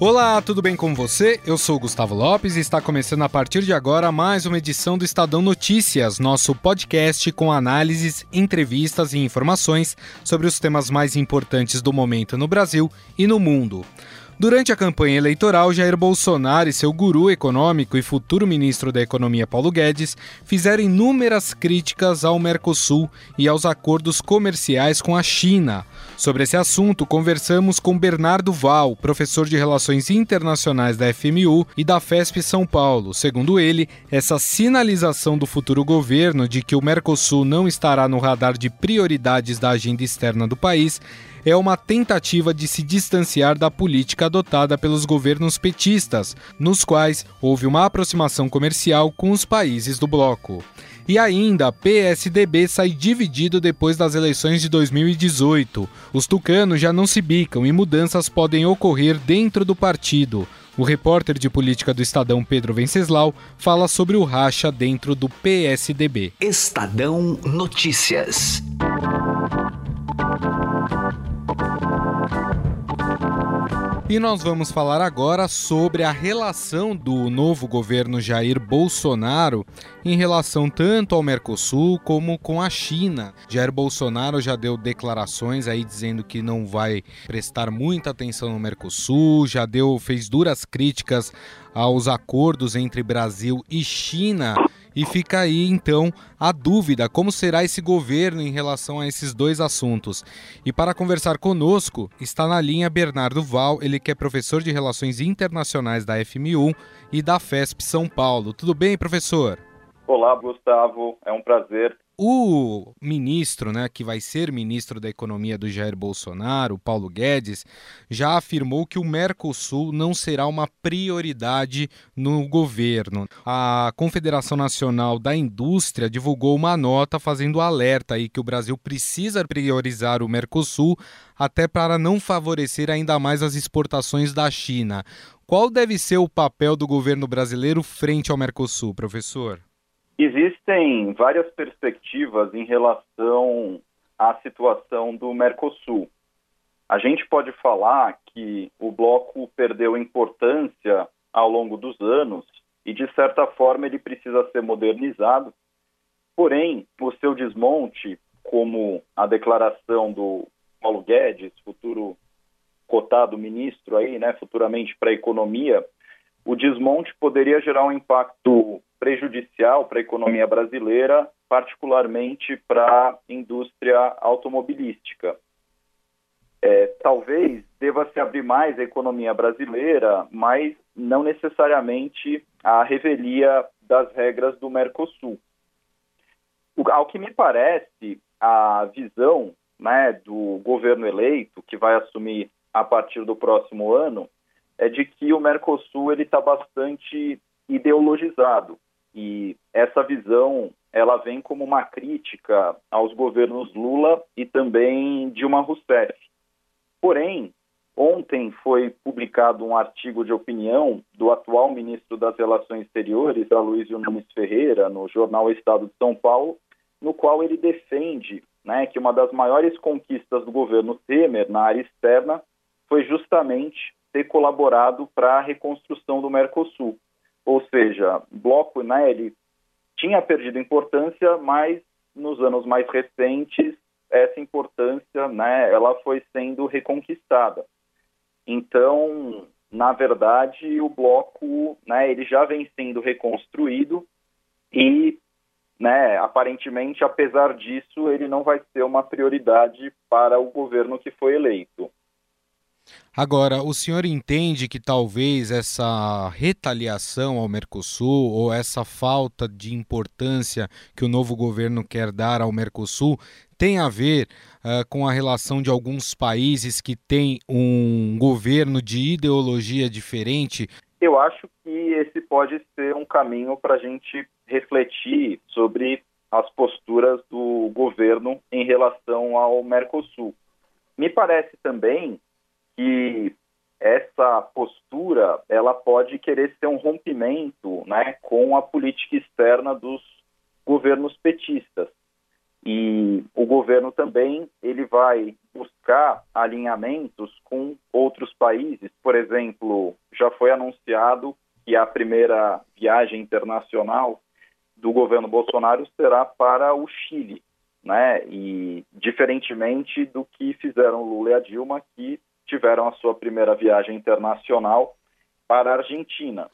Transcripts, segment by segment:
Olá, tudo bem com você? Eu sou Gustavo Lopes e está começando a partir de agora mais uma edição do Estadão Notícias, nosso podcast com análises, entrevistas e informações sobre os temas mais importantes do momento no Brasil e no mundo. Durante a campanha eleitoral, Jair Bolsonaro e seu guru econômico e futuro ministro da Economia Paulo Guedes fizeram inúmeras críticas ao Mercosul e aos acordos comerciais com a China. Sobre esse assunto, conversamos com Bernardo Val, professor de Relações Internacionais da FMU e da FESP São Paulo. Segundo ele, essa sinalização do futuro governo de que o Mercosul não estará no radar de prioridades da agenda externa do país é uma tentativa de se distanciar da política adotada pelos governos petistas, nos quais houve uma aproximação comercial com os países do bloco. E ainda, PSDB sai dividido depois das eleições de 2018. Os tucanos já não se bicam e mudanças podem ocorrer dentro do partido. O repórter de política do Estadão Pedro Venceslau fala sobre o racha dentro do PSDB. Estadão Notícias. E nós vamos falar agora sobre a relação do novo governo Jair Bolsonaro em relação tanto ao Mercosul como com a China. Jair Bolsonaro já deu declarações aí dizendo que não vai prestar muita atenção no Mercosul, já deu fez duras críticas aos acordos entre Brasil e China e fica aí então a dúvida: como será esse governo em relação a esses dois assuntos? E para conversar conosco está na linha Bernardo Val, ele que é professor de Relações Internacionais da FMU e da FESP São Paulo. Tudo bem, professor? Olá, Gustavo. É um prazer o ministro, né, que vai ser ministro da Economia do Jair Bolsonaro, Paulo Guedes, já afirmou que o Mercosul não será uma prioridade no governo. A Confederação Nacional da Indústria divulgou uma nota fazendo alerta aí que o Brasil precisa priorizar o Mercosul até para não favorecer ainda mais as exportações da China. Qual deve ser o papel do governo brasileiro frente ao Mercosul, professor? Existem várias perspectivas em relação à situação do Mercosul. A gente pode falar que o bloco perdeu importância ao longo dos anos e, de certa forma, ele precisa ser modernizado. Porém, o seu desmonte, como a declaração do Paulo Guedes, futuro cotado ministro aí, né, futuramente para a economia, o desmonte poderia gerar um impacto prejudicial para a economia brasileira, particularmente para a indústria automobilística. É, talvez deva se abrir mais a economia brasileira, mas não necessariamente a revelia das regras do Mercosul. O, ao que me parece, a visão né, do governo eleito, que vai assumir a partir do próximo ano, é de que o Mercosul está bastante ideologizado. E essa visão ela vem como uma crítica aos governos Lula e também Dilma Rousseff. Porém, ontem foi publicado um artigo de opinião do atual ministro das Relações Exteriores, Aloysio Nunes Ferreira, no jornal Estado de São Paulo, no qual ele defende né, que uma das maiores conquistas do governo Temer na área externa foi justamente ter colaborado para a reconstrução do Mercosul. Ou seja, bloco, né, ele tinha perdido importância, mas nos anos mais recentes essa importância, né, ela foi sendo reconquistada. Então, na verdade, o bloco, né, ele já vem sendo reconstruído e, né, aparentemente, apesar disso, ele não vai ser uma prioridade para o governo que foi eleito. Agora, o senhor entende que talvez essa retaliação ao Mercosul ou essa falta de importância que o novo governo quer dar ao Mercosul tem a ver uh, com a relação de alguns países que têm um governo de ideologia diferente? Eu acho que esse pode ser um caminho para a gente refletir sobre as posturas do governo em relação ao Mercosul. Me parece também que essa postura ela pode querer ser um rompimento né, com a política externa dos governos petistas. E o governo também ele vai buscar alinhamentos com outros países. Por exemplo, já foi anunciado que a primeira viagem internacional do governo Bolsonaro será para o Chile, né? E diferentemente do que fizeram Lula e a Dilma, que tiveram a sua primeira viagem internacional para a Argentina.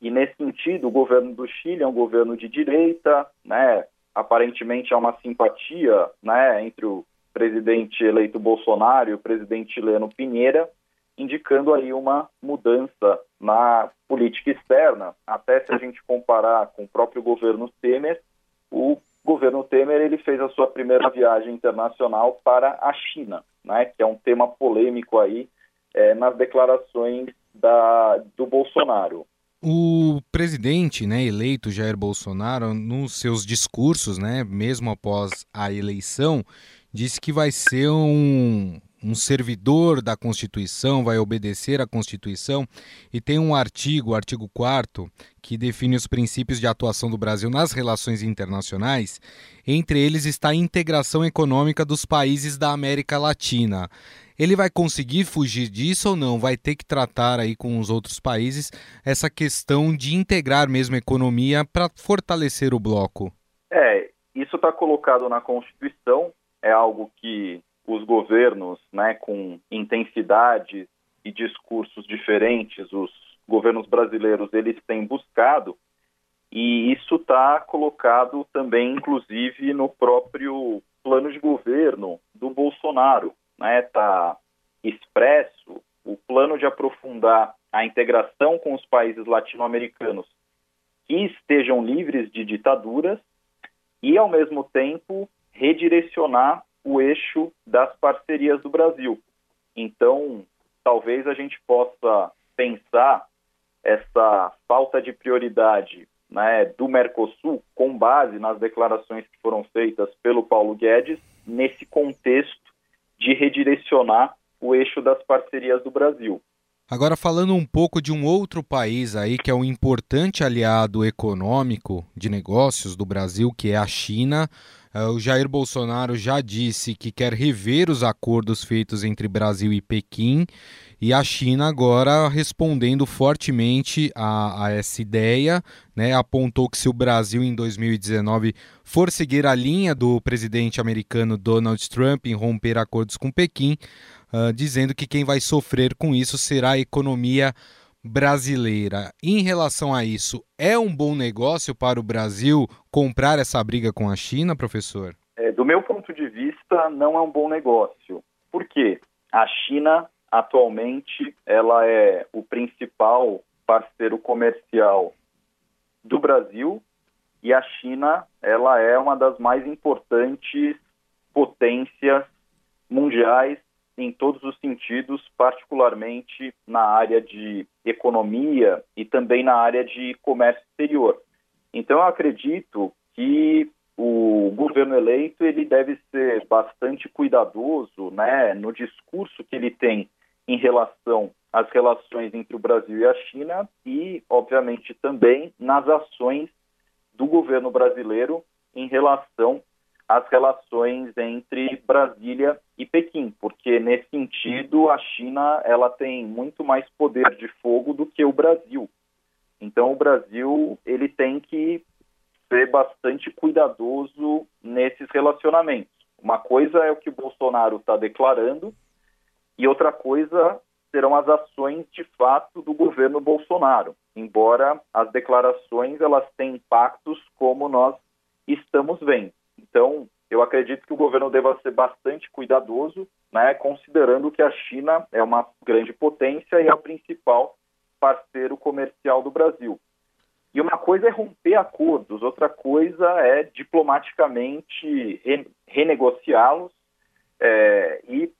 E nesse sentido, o governo do Chile é um governo de direita, né? Aparentemente há uma simpatia, né, entre o presidente eleito Bolsonaro e o presidente chileno Pinheira, indicando aí uma mudança na política externa. Até se a gente comparar com o próprio governo Temer, o governo Temer ele fez a sua primeira viagem internacional para a China né, que é um tema polêmico aí é, nas declarações da, do Bolsonaro. O presidente né, eleito Jair Bolsonaro, nos seus discursos, né, mesmo após a eleição, disse que vai ser um, um servidor da Constituição, vai obedecer à Constituição, e tem um artigo, o artigo 4 que define os princípios de atuação do Brasil nas relações internacionais. Entre eles está a integração econômica dos países da América Latina. Ele vai conseguir fugir disso ou não? Vai ter que tratar aí com os outros países essa questão de integrar mesmo a economia para fortalecer o bloco? É, isso está colocado na Constituição, é algo que os governos, né, com intensidade e discursos diferentes, os governos brasileiros eles têm buscado e isso está colocado também, inclusive, no próprio plano de governo do Bolsonaro, né? Está expresso o plano de aprofundar a integração com os países latino-americanos que estejam livres de ditaduras e, ao mesmo tempo, redirecionar o eixo das parcerias do Brasil. Então, talvez a gente possa pensar essa falta de prioridade né, do Mercosul com base nas declarações que foram feitas pelo Paulo Guedes nesse contexto de redirecionar o eixo das parcerias do Brasil. Agora falando um pouco de um outro país aí que é um importante aliado econômico de negócios do Brasil, que é a China. É, o Jair Bolsonaro já disse que quer rever os acordos feitos entre Brasil e Pequim, e a China agora respondendo fortemente a, a essa ideia, né, apontou que se o Brasil em 2019 for seguir a linha do presidente americano Donald Trump em romper acordos com Pequim, uh, dizendo que quem vai sofrer com isso será a economia. Em relação a isso, é um bom negócio para o Brasil comprar essa briga com a China, professor? É, do meu ponto de vista, não é um bom negócio. Por quê? A China, atualmente, ela é o principal parceiro comercial do Brasil e a China, ela é uma das mais importantes potências mundiais em todos os sentidos, particularmente na área de economia e também na área de comércio exterior. Então, eu acredito que o governo eleito ele deve ser bastante cuidadoso, né, no discurso que ele tem em relação às relações entre o Brasil e a China e, obviamente, também nas ações do governo brasileiro em relação as relações entre Brasília e Pequim, porque nesse sentido a China ela tem muito mais poder de fogo do que o Brasil. Então o Brasil ele tem que ser bastante cuidadoso nesses relacionamentos. Uma coisa é o que o Bolsonaro está declarando e outra coisa serão as ações de fato do governo Bolsonaro. Embora as declarações elas tenham impactos como nós estamos vendo. Então, eu acredito que o governo deva ser bastante cuidadoso, né, considerando que a China é uma grande potência e é o principal parceiro comercial do Brasil. E uma coisa é romper acordos, outra coisa é diplomaticamente renegociá-los é, e,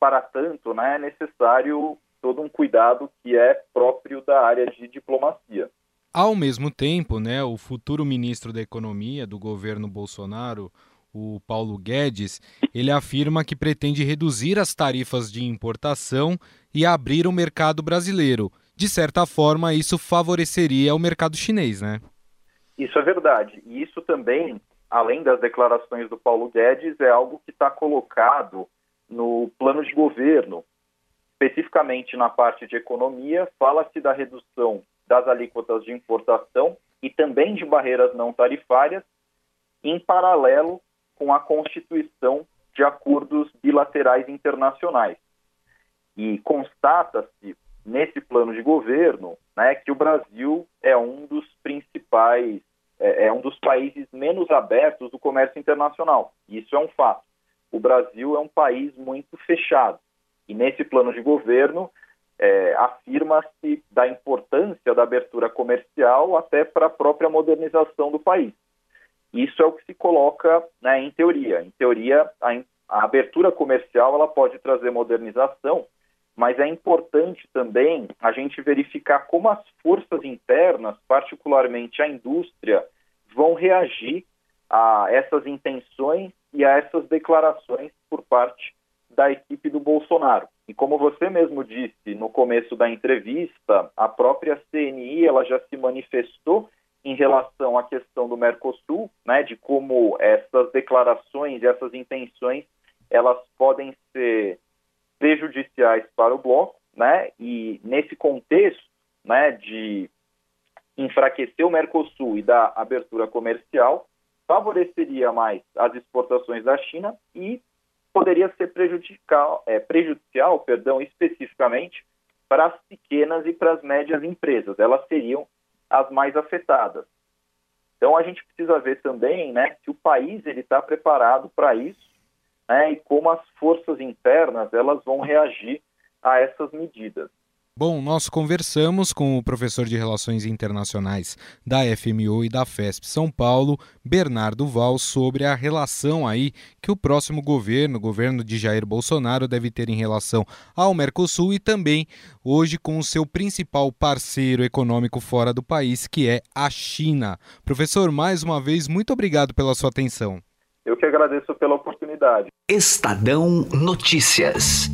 para tanto, né, é necessário todo um cuidado que é próprio da área de diplomacia. Ao mesmo tempo, né, o futuro ministro da Economia do governo Bolsonaro, o Paulo Guedes, ele afirma que pretende reduzir as tarifas de importação e abrir o mercado brasileiro. De certa forma, isso favoreceria o mercado chinês, né? Isso é verdade. E isso também, além das declarações do Paulo Guedes, é algo que está colocado no plano de governo. Especificamente na parte de economia, fala-se da redução das alíquotas de importação e também de barreiras não tarifárias, em paralelo com a constituição de acordos bilaterais internacionais. E constata-se nesse plano de governo né, que o Brasil é um dos principais, é, é um dos países menos abertos do comércio internacional. Isso é um fato. O Brasil é um país muito fechado. E nesse plano de governo, é, afirma-se da importância da abertura comercial até para a própria modernização do país. Isso é o que se coloca né, em teoria. Em teoria, a, a abertura comercial ela pode trazer modernização, mas é importante também a gente verificar como as forças internas, particularmente a indústria, vão reagir a essas intenções e a essas declarações por parte da equipe do Bolsonaro. E como você mesmo disse no começo da entrevista, a própria CNI ela já se manifestou em relação à questão do Mercosul, né, de como essas declarações, essas intenções, elas podem ser prejudiciais para o bloco, né, e nesse contexto, né, de enfraquecer o Mercosul e dar abertura comercial, favoreceria mais as exportações da China e poderia ser prejudicial, é, prejudicial perdão, especificamente para as pequenas e para as médias empresas. Elas seriam as mais afetadas. Então a gente precisa ver também, né, se o país ele está preparado para isso, né, e como as forças internas elas vão reagir a essas medidas. Bom, nós conversamos com o professor de Relações Internacionais da FMU e da FESP São Paulo, Bernardo Val, sobre a relação aí que o próximo governo, o governo de Jair Bolsonaro, deve ter em relação ao Mercosul e também hoje com o seu principal parceiro econômico fora do país, que é a China. Professor, mais uma vez, muito obrigado pela sua atenção. Eu que agradeço pela oportunidade. Estadão Notícias.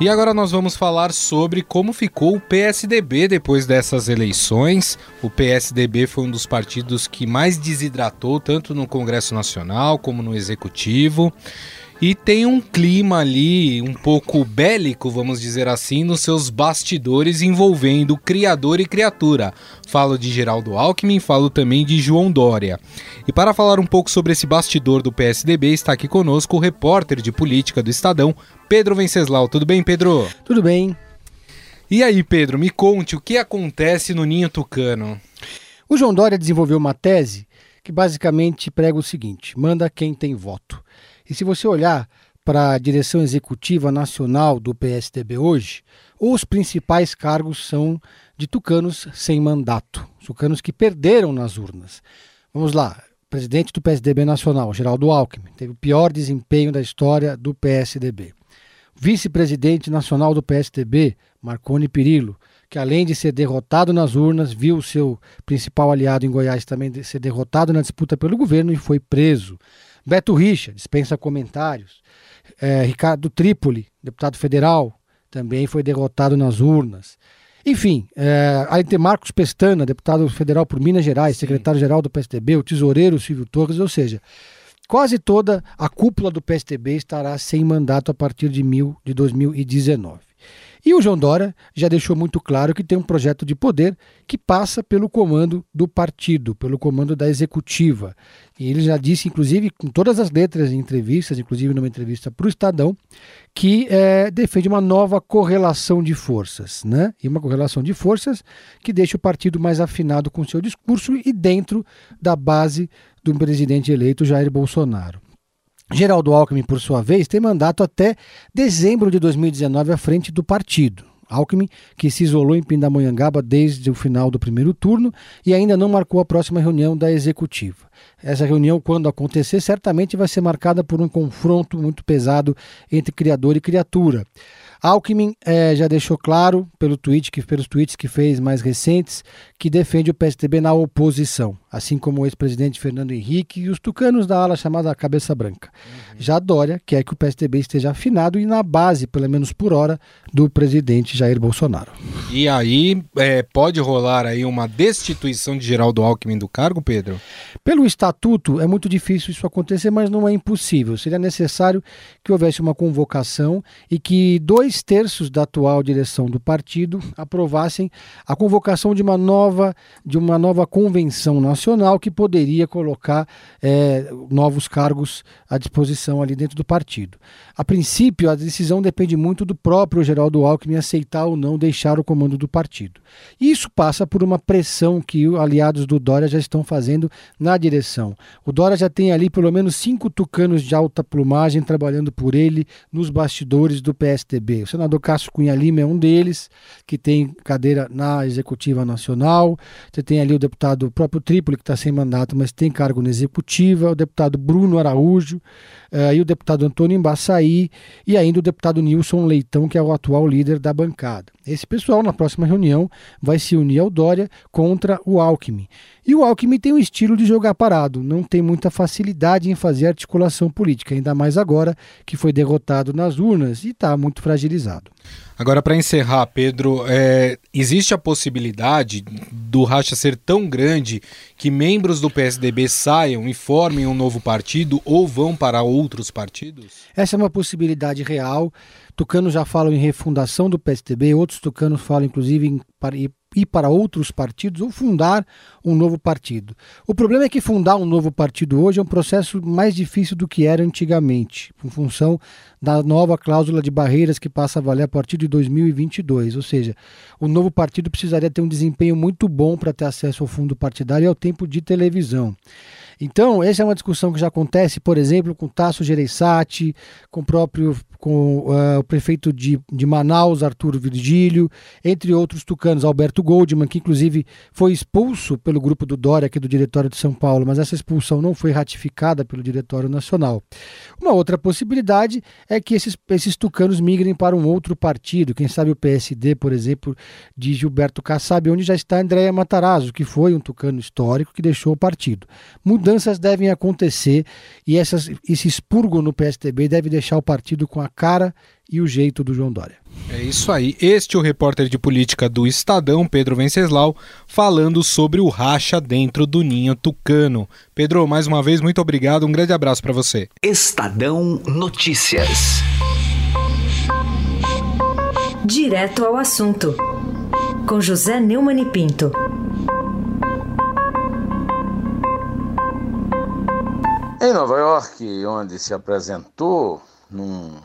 E agora nós vamos falar sobre como ficou o PSDB depois dessas eleições. O PSDB foi um dos partidos que mais desidratou, tanto no Congresso Nacional como no Executivo. E tem um clima ali um pouco bélico, vamos dizer assim, nos seus bastidores envolvendo criador e criatura. Falo de Geraldo Alckmin, falo também de João Dória. E para falar um pouco sobre esse bastidor do PSDB, está aqui conosco o repórter de política do Estadão, Pedro Venceslau. Tudo bem, Pedro? Tudo bem. E aí, Pedro, me conte o que acontece no Ninho Tucano. O João Dória desenvolveu uma tese que basicamente prega o seguinte: manda quem tem voto. E se você olhar para a direção executiva nacional do PSDB hoje, os principais cargos são de tucanos sem mandato, tucanos que perderam nas urnas. Vamos lá, presidente do PSDB nacional, Geraldo Alckmin, teve o pior desempenho da história do PSDB. Vice-presidente nacional do PSDB, Marconi Perillo, que além de ser derrotado nas urnas, viu o seu principal aliado em Goiás também ser derrotado na disputa pelo governo e foi preso. Beto Richa, dispensa comentários. É, Ricardo Trípoli, deputado federal, também foi derrotado nas urnas. Enfim, é, aí tem Marcos Pestana, deputado federal por Minas Gerais, secretário-geral do PSDB, o tesoureiro Silvio Torres, ou seja, quase toda a cúpula do PSDB estará sem mandato a partir de, mil, de 2019. E o João Dória já deixou muito claro que tem um projeto de poder que passa pelo comando do partido, pelo comando da executiva. E ele já disse, inclusive, com todas as letras em entrevistas, inclusive numa entrevista para o Estadão, que é, defende uma nova correlação de forças, né? E uma correlação de forças que deixa o partido mais afinado com seu discurso e dentro da base do presidente eleito Jair Bolsonaro. Geraldo Alckmin, por sua vez, tem mandato até dezembro de 2019 à frente do partido. Alckmin, que se isolou em Pindamonhangaba desde o final do primeiro turno e ainda não marcou a próxima reunião da executiva. Essa reunião, quando acontecer, certamente vai ser marcada por um confronto muito pesado entre criador e criatura. Alckmin é, já deixou claro pelo tweet que, pelos tweets que fez mais recentes que defende o PSDB na oposição. Assim como o ex-presidente Fernando Henrique e os tucanos da ala chamada Cabeça Branca. Uhum. Já Dória quer que o PSDB esteja afinado e na base, pelo menos por hora, do presidente Jair Bolsonaro. E aí é, pode rolar aí uma destituição de Geraldo Alckmin do cargo, Pedro? Pelo estatuto é muito difícil isso acontecer, mas não é impossível. Seria necessário que houvesse uma convocação e que dois terços da atual direção do partido aprovassem a convocação de uma nova, de uma nova convenção nacional que poderia colocar é, novos cargos à disposição ali dentro do partido. A princípio, a decisão depende muito do próprio Geraldo Alckmin aceitar ou não deixar o comando do partido. Isso passa por uma pressão que os aliados do Dória já estão fazendo na direção. O Dória já tem ali pelo menos cinco tucanos de alta plumagem trabalhando por ele nos bastidores do PSDB. O senador Cássio Cunha Lima é um deles, que tem cadeira na Executiva Nacional. Você tem ali o deputado o próprio Que está sem mandato, mas tem cargo na Executiva, o deputado Bruno Araújo, uh, e o deputado Antônio Embaçaí, e ainda o deputado Nilson Leitão, que é o atual líder da bancada. Esse pessoal, na próxima reunião, vai se unir ao Dória contra o Alckmin. E o Alckmin tem um estilo de jogar parado, não tem muita facilidade em fazer articulação política, ainda mais agora que foi derrotado nas urnas e está muito fragilizado. Agora, para encerrar, Pedro, é, existe a possibilidade do racha ser tão grande que membros do PSDB saiam e formem um novo partido ou vão para outros partidos? Essa é uma possibilidade real. Tucanos já falam em refundação do PSDB, outros tucanos falam inclusive em ir para outros partidos ou fundar um novo partido. O problema é que fundar um novo partido hoje é um processo mais difícil do que era antigamente, em função da nova cláusula de barreiras que passa a valer a partir de 2022. Ou seja, o novo partido precisaria ter um desempenho muito bom para ter acesso ao fundo partidário e ao tempo de televisão. Então, essa é uma discussão que já acontece, por exemplo, com Tasso Gereissati, com o próprio com uh, o prefeito de, de Manaus, Arturo Virgílio, entre outros tucanos, Alberto Goldman, que inclusive foi expulso pelo grupo do Dória, aqui do Diretório de São Paulo, mas essa expulsão não foi ratificada pelo Diretório Nacional. Uma outra possibilidade é que esses, esses tucanos migrem para um outro partido, quem sabe o PSD, por exemplo, de Gilberto Kassab, onde já está Andréia Matarazzo, que foi um tucano histórico que deixou o partido. Mudanças devem acontecer e essas, esse expurgo no PSDB deve deixar o partido com a cara e o jeito do João Dória. É isso aí. Este é o repórter de política do Estadão, Pedro Venceslau, falando sobre o racha dentro do ninho tucano. Pedro, mais uma vez, muito obrigado. Um grande abraço para você. Estadão Notícias. Direto ao assunto. Com José Neumann e Pinto. Em Nova York, onde se apresentou num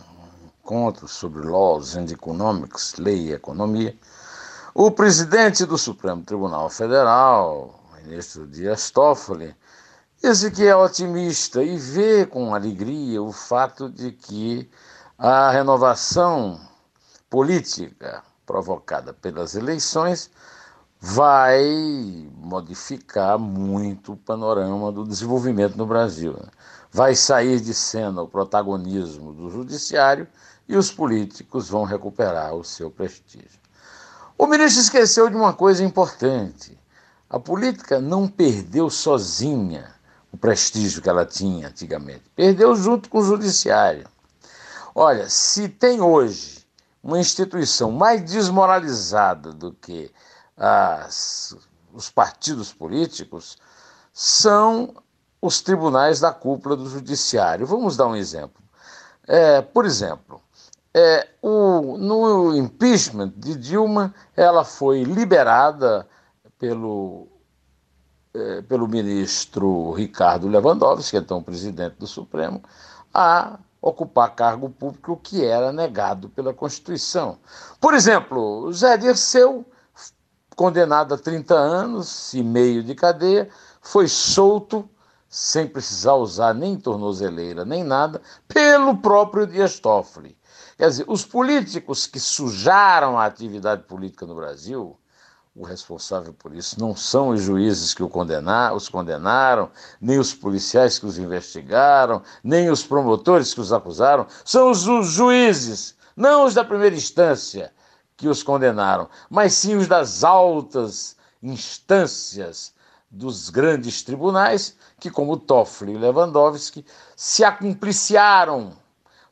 encontro sobre Laws and Economics, Lei e Economia, o presidente do Supremo Tribunal Federal, o ministro Dias Toffoli, disse que é otimista e vê com alegria o fato de que a renovação política provocada pelas eleições vai modificar muito o panorama do desenvolvimento no Brasil. Né? Vai sair de cena o protagonismo do judiciário e os políticos vão recuperar o seu prestígio. O ministro esqueceu de uma coisa importante. A política não perdeu sozinha o prestígio que ela tinha antigamente. Perdeu junto com o judiciário. Olha, se tem hoje uma instituição mais desmoralizada do que as, os partidos políticos, são os tribunais da cúpula do judiciário. Vamos dar um exemplo. É, por exemplo, é, o, no impeachment de Dilma, ela foi liberada pelo, é, pelo ministro Ricardo Lewandowski, então presidente do Supremo, a ocupar cargo público que era negado pela Constituição. Por exemplo, Zé Dirceu, condenado a 30 anos e meio de cadeia, foi solto sem precisar usar nem tornozeleira nem nada, pelo próprio Dias Toffoli. Quer dizer, os políticos que sujaram a atividade política no Brasil, o responsável por isso não são os juízes que condenar, os condenaram, nem os policiais que os investigaram, nem os promotores que os acusaram, são os, os juízes, não os da primeira instância que os condenaram, mas sim os das altas instâncias dos grandes tribunais que, como Toffoli e Lewandowski, se acumpliciaram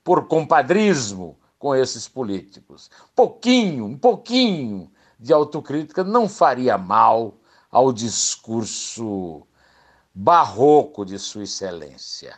por compadrismo com esses políticos. Pouquinho, um pouquinho de autocrítica não faria mal ao discurso barroco de Sua Excelência.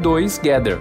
2 Gather.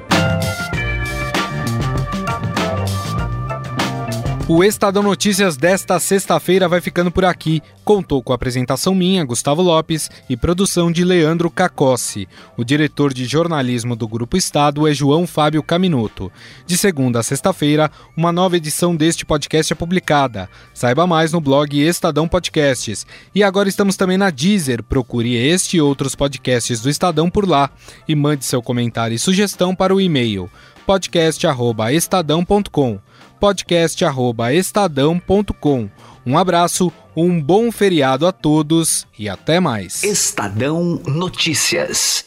O Estadão Notícias desta sexta-feira vai ficando por aqui. Contou com a apresentação minha, Gustavo Lopes, e produção de Leandro Cacossi. O diretor de jornalismo do Grupo Estado é João Fábio Caminoto. De segunda a sexta-feira, uma nova edição deste podcast é publicada. Saiba mais no blog Estadão Podcasts. E agora estamos também na Deezer. Procure este e outros podcasts do Estadão por lá e mande seu comentário e sugestão para o e-mail podcast@estadão.com podcast@estadão.com. Um abraço, um bom feriado a todos e até mais. Estadão Notícias.